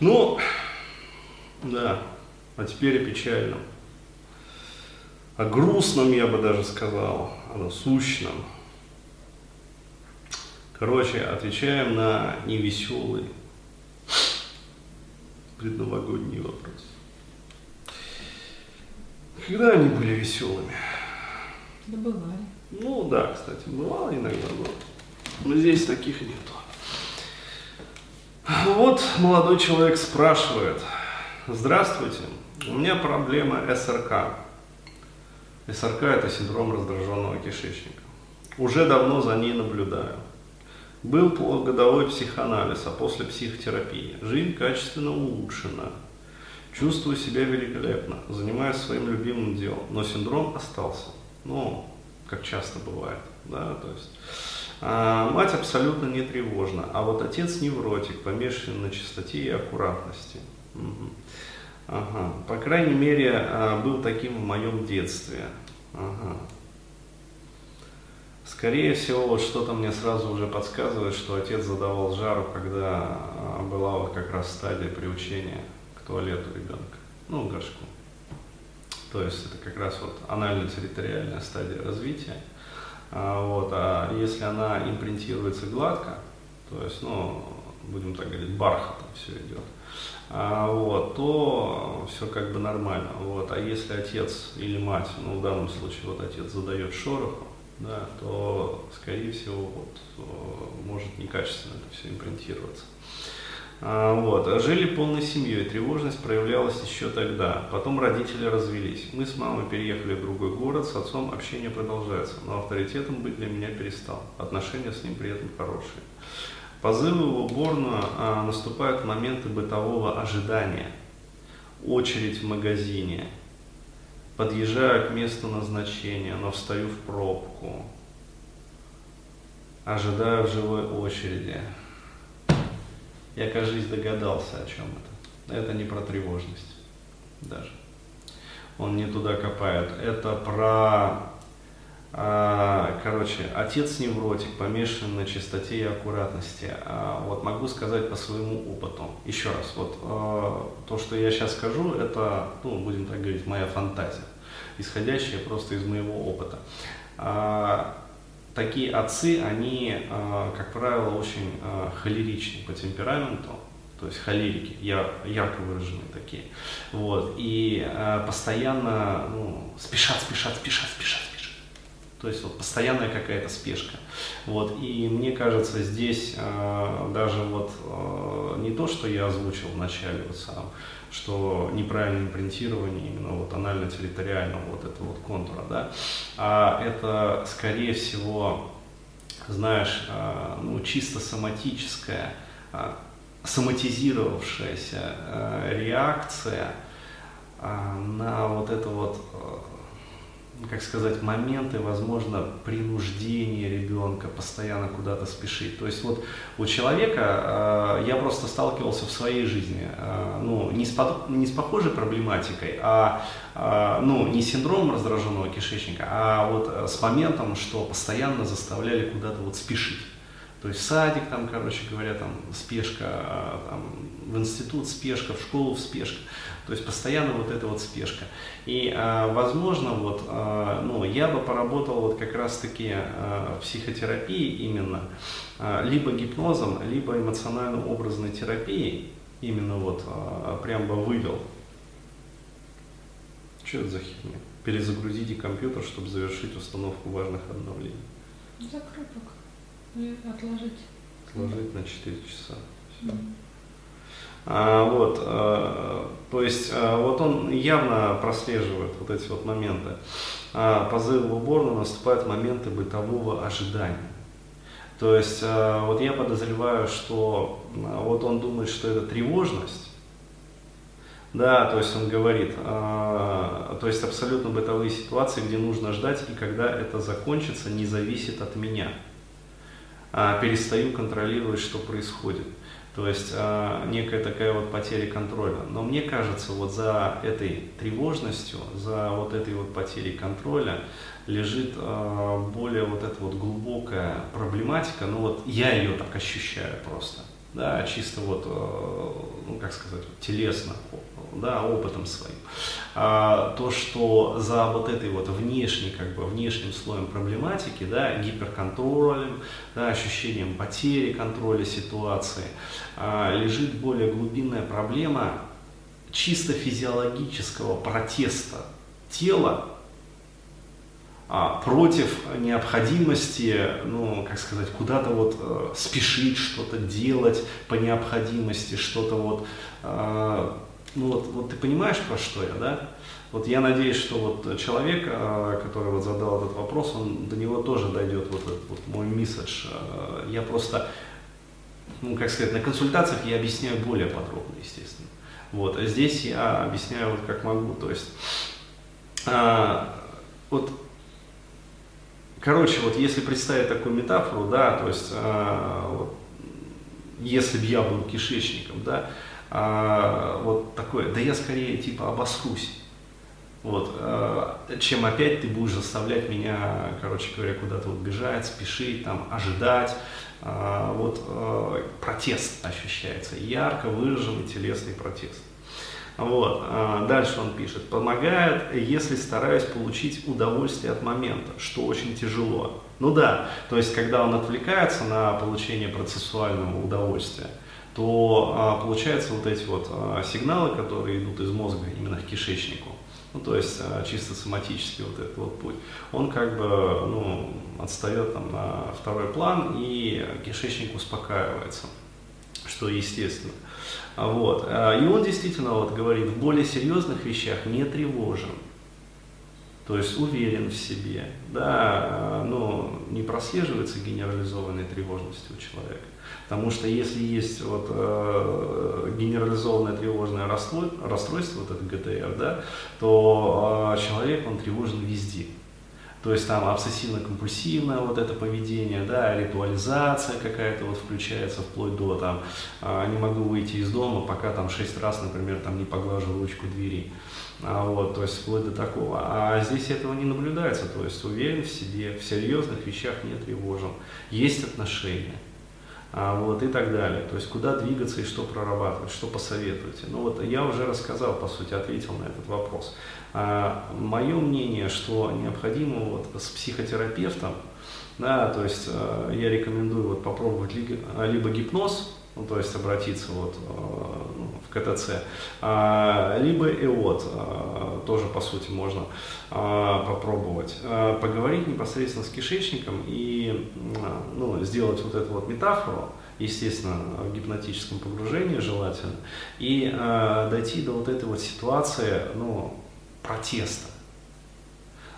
Ну, да, а теперь о печальном. О грустном, я бы даже сказал, о насущном. Короче, отвечаем на невеселый предновогодний вопрос. Когда они были веселыми? Да бывали. Ну да, кстати, бывало иногда, но, но здесь таких нету. Вот молодой человек спрашивает, здравствуйте, у меня проблема СРК. СРК это синдром раздраженного кишечника. Уже давно за ней наблюдаю. Был полугодовой психоанализ, а после психотерапии. Жизнь качественно улучшена. Чувствую себя великолепно, занимаюсь своим любимым делом, но синдром остался. Ну, как часто бывает, да, то есть. А, мать абсолютно не тревожна, а вот отец невротик, помешанный на чистоте и аккуратности. Ага. По крайней мере, а, был таким в моем детстве. Ага. Скорее всего, вот что-то мне сразу уже подсказывает, что отец задавал жару, когда а, была вот как раз стадия приучения к туалету ребенка, ну, горшку. То есть это как раз вот анально-территориальная стадия развития. А, вот, а если она импринтируется гладко, то есть, ну, будем так говорить, бархатом все идет, а, вот, то все как бы нормально. Вот. А если отец или мать, ну в данном случае вот отец задает шороху, да, то, скорее всего, вот, может некачественно это все импринтироваться. А, вот. Жили полной семьей, тревожность проявлялась еще тогда. Потом родители развелись. Мы с мамой переехали в другой город, с отцом общение продолжается, но авторитетом быть для меня перестал. Отношения с ним при этом хорошие. Позывы в уборную а, наступают в моменты бытового ожидания. Очередь в магазине, Подъезжаю к месту назначения, но встаю в пробку. Ожидаю в живой очереди. Я, кажется, догадался, о чем это. Это не про тревожность даже. Он не туда копает. Это про а, короче, отец невротик, помешан на чистоте и аккуратности. А, вот могу сказать по своему опыту. Еще раз, вот а, то, что я сейчас скажу, это, ну, будем так говорить, моя фантазия, исходящая просто из моего опыта. Такие отцы, они, как правило, очень холеричны по темпераменту, то есть холерики, ярко выраженные такие. Вот, и постоянно ну, спешат, спешат, спешат, спешат, то есть вот постоянная какая-то спешка. Вот. И мне кажется, здесь э, даже вот э, не то, что я озвучил в начале вот сам, что неправильное импринтирование именно вот анально-территориального вот этого вот контура, да, а это скорее всего, знаешь, э, ну, чисто соматическая, э, соматизировавшаяся э, реакция э, на вот это вот э, как сказать, моменты, возможно, принуждения ребенка постоянно куда-то спешить. То есть вот у человека, э, я просто сталкивался в своей жизни, э, ну, не с, под, не с похожей проблематикой, а, э, ну, не синдромом раздраженного кишечника, а вот с моментом, что постоянно заставляли куда-то вот спешить. То есть садик, там, короче говоря, там спешка, там, в институт спешка, в школу спешка. То есть постоянно вот эта вот спешка. И, а, возможно, вот, а, ну, я бы поработал вот как раз-таки а, в психотерапии именно, либо гипнозом, либо эмоционально-образной терапией, именно вот прям бы вывел. Что это за херня? Перезагрузите компьютер, чтобы завершить установку важных обновлений. Закрой пока. И отложить. Отложить на 4 часа. Все. А, вот, а, то есть а, вот он явно прослеживает вот эти вот моменты. А, позыв в уборную наступают моменты бытового ожидания. То есть вот я подозреваю, что вот он думает, что это тревожность, да, то есть он говорит, то есть абсолютно бытовые ситуации, где нужно ждать, и когда это закончится, не зависит от меня. Перестаю контролировать, что происходит. То есть э, некая такая вот потеря контроля. Но мне кажется, вот за этой тревожностью, за вот этой вот потерей контроля лежит э, более вот эта вот глубокая проблематика. Ну вот я ее так ощущаю просто. Да, чисто вот, э, ну, как сказать, телесно, да, опытом своим. А, то, что за вот этой вот внешней, как бы, внешним слоем проблематики, да, гиперконтролем, да, ощущением потери контроля ситуации, а, лежит более глубинная проблема чисто физиологического протеста тела а, против необходимости, ну, как сказать, куда-то вот э, спешить, что-то делать по необходимости, что-то вот, э, ну вот, вот ты понимаешь, про что я, да? Вот я надеюсь, что вот человек, э, который вот задал этот вопрос, он до него тоже дойдет вот этот вот мой месседж. Э, я просто, ну, как сказать, на консультациях я объясняю более подробно, естественно. Вот, а здесь я объясняю вот как могу, то есть, э, вот Короче, вот если представить такую метафору, да, то есть, э, вот, если бы я был кишечником, да, э, вот такое, да я скорее типа обоскусь, вот, э, чем опять ты будешь заставлять меня, короче говоря, куда-то вот бежать, спешить, там, ожидать, э, вот э, протест ощущается, ярко выраженный телесный протест. Вот. А, дальше он пишет, помогает, если стараюсь получить удовольствие от момента, что очень тяжело. Ну да, то есть когда он отвлекается на получение процессуального удовольствия, то а, получается вот эти вот а, сигналы, которые идут из мозга именно к кишечнику, ну, то есть чисто соматический вот этот вот путь, он как бы ну, отстает там на второй план и кишечник успокаивается, что естественно. Вот. А, и он действительно вот говорит, в более серьезных вещах не тревожен. То есть уверен в себе, да, но не прослеживается генерализованной тревожности у человека. Потому что если есть вот, э, генерализованное тревожное расстройство, расстройство, вот это ГТР, да, то э, человек, он тревожен везде. То есть там обсессивно-компульсивное вот это поведение, да, ритуализация какая-то вот включается вплоть до там, а, не могу выйти из дома, пока там шесть раз, например, там не поглажу ручку двери. А, вот, то есть вплоть до такого. А здесь этого не наблюдается, то есть уверен в себе, в серьезных вещах не тревожен. Есть отношения. А, вот, и так далее. То есть куда двигаться и что прорабатывать, что посоветуете. Ну вот я уже рассказал, по сути, ответил на этот вопрос. А, мое мнение, что необходимо вот с психотерапевтом, да, то есть а, я рекомендую вот попробовать либо гипноз, ну, то есть обратиться вот в КТЦ, а, либо ЭОТ, а, тоже по сути можно а, попробовать, поговорить непосредственно с кишечником и ну, сделать вот эту вот метафору, естественно, в гипнотическом погружении желательно, и дойти до вот этой вот ситуации, ну, протеста.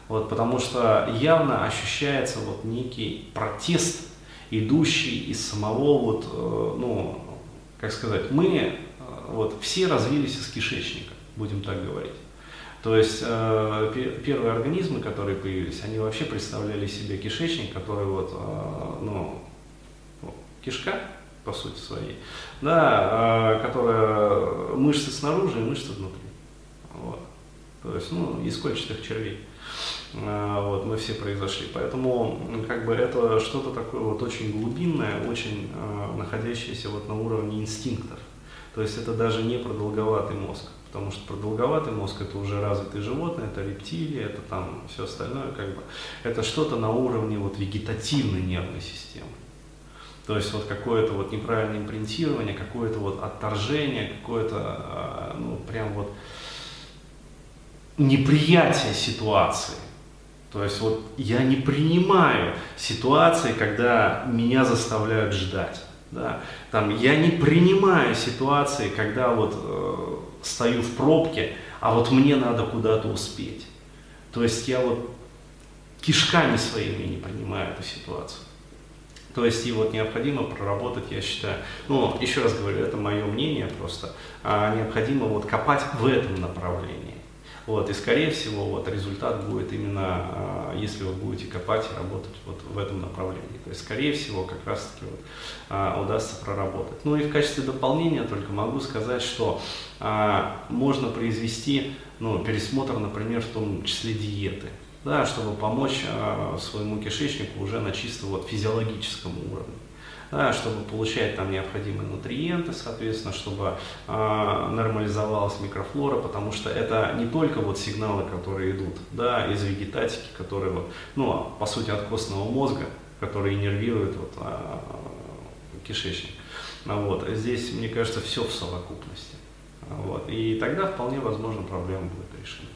Вот, потому что явно ощущается вот некий протест, идущий из самого вот, э, ну, как сказать, мы вот все развились из кишечника, будем так говорить. То есть э, первые организмы, которые появились, они вообще представляли себе кишечник, который вот, э, ну, кишка, по сути своей, да, э, которая мышцы снаружи и мышцы внутри. Вот. То есть, ну, из кольчатых червей. А, вот, мы все произошли. Поэтому как бы это что-то такое вот очень глубинное, очень э, находящееся вот на уровне инстинктов. То есть это даже не продолговатый мозг, потому что продолговатый мозг это уже развитые животные, это рептилии, это там все остальное, как бы это что-то на уровне вот вегетативной нервной системы. То есть вот какое-то вот неправильное импринтирование, какое-то вот отторжение, какое-то, ну, прям вот неприятие ситуации. То есть вот я не принимаю ситуации, когда меня заставляют ждать. Да? Там, я не принимаю ситуации, когда вот э, стою в пробке, а вот мне надо куда-то успеть. То есть я вот кишками своими не принимаю эту ситуацию. То есть и вот необходимо проработать, я считаю, ну, еще раз говорю, это мое мнение просто, а необходимо вот копать в этом направлении. Вот, и скорее всего вот, результат будет именно, а, если вы будете копать и работать вот в этом направлении. То есть, скорее всего, как раз таки вот, а, удастся проработать. Ну и в качестве дополнения только могу сказать, что а, можно произвести ну, пересмотр, например, в том числе диеты, да, чтобы помочь а, своему кишечнику уже на чисто вот, физиологическом уровне. Чтобы получать там необходимые нутриенты, соответственно, чтобы э, нормализовалась микрофлора, потому что это не только вот сигналы, которые идут да, из вегетатики, которые вот, ну, по сути, от костного мозга, которые иннервируют вот, э, кишечник. Вот. Здесь, мне кажется, все в совокупности. Вот. И тогда вполне возможно проблема будет решена.